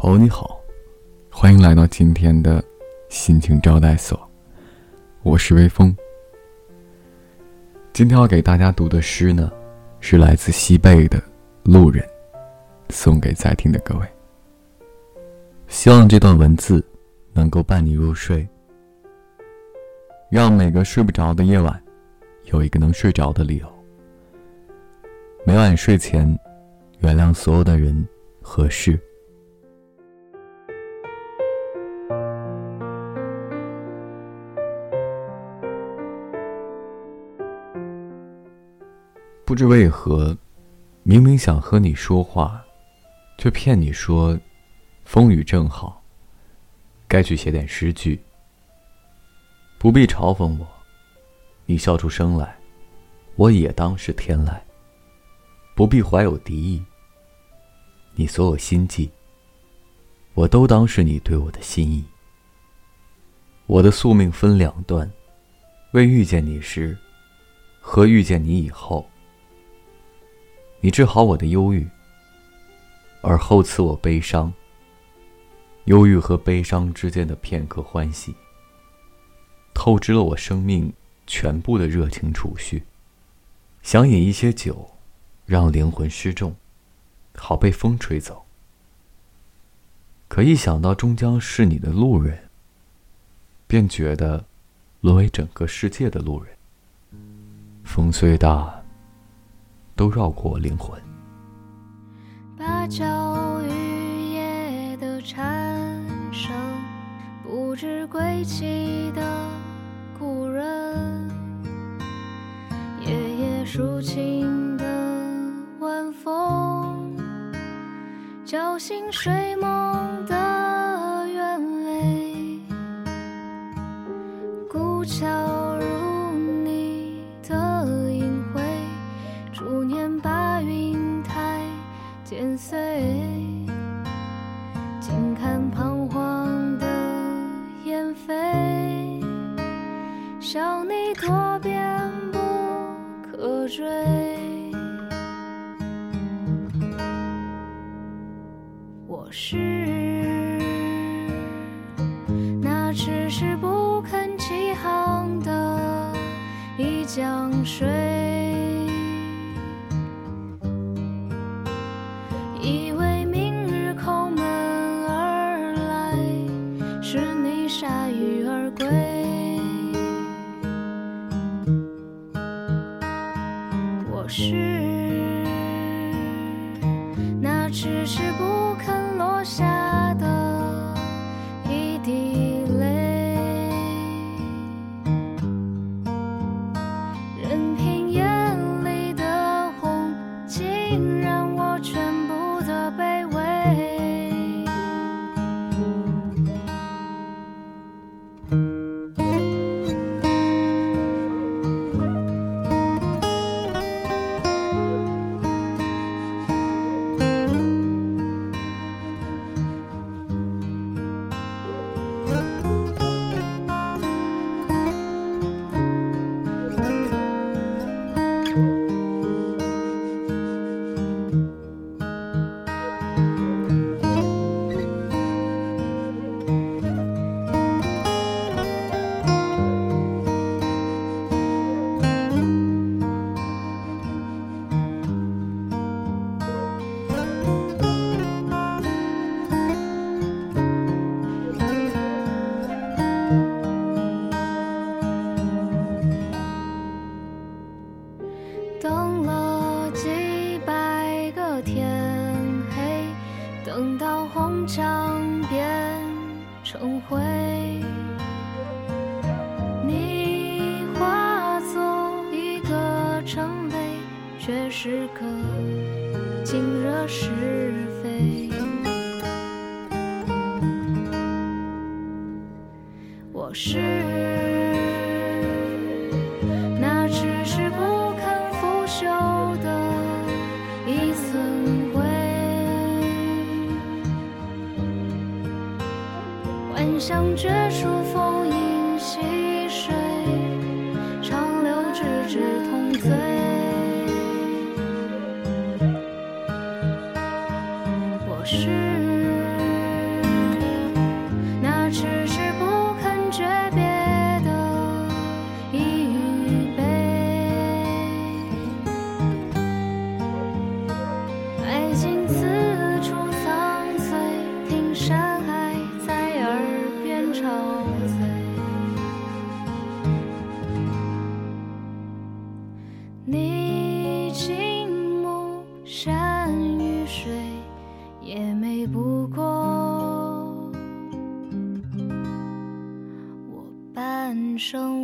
朋友你好，欢迎来到今天的心情招待所，我是微风。今天要给大家读的诗呢，是来自西贝的《路人》，送给在听的各位。希望这段文字能够伴你入睡，让每个睡不着的夜晚有一个能睡着的理由。每晚睡前，原谅所有的人和事。不知为何，明明想和你说话，却骗你说风雨正好。该去写点诗句，不必嘲讽我。你笑出声来，我也当是天籁。不必怀有敌意。你所有心计，我都当是你对我的心意。我的宿命分两段，未遇见你时，和遇见你以后。你治好我的忧郁，而后赐我悲伤。忧郁和悲伤之间的片刻欢喜，透支了我生命全部的热情储蓄。想饮一些酒，让灵魂失重，好被风吹走。可一想到终将是你的路人，便觉得沦为整个世界的路人。风虽大。都绕过我灵魂。芭蕉雨夜的蝉声，不知归期的故人，夜夜抒情的晚风，叫醒睡梦的鸢尾，古桥。剪碎，静看彷徨的烟飞，向你多变不可追。我是那迟迟不肯起航的一江水。以为明日叩门而来，是你铩羽而归。我是那迟迟不肯落下将变成灰，你化作一个尘埃，却是个尽惹是非。我是幻想绝处逢迎溪水，长流直至同醉。我是。生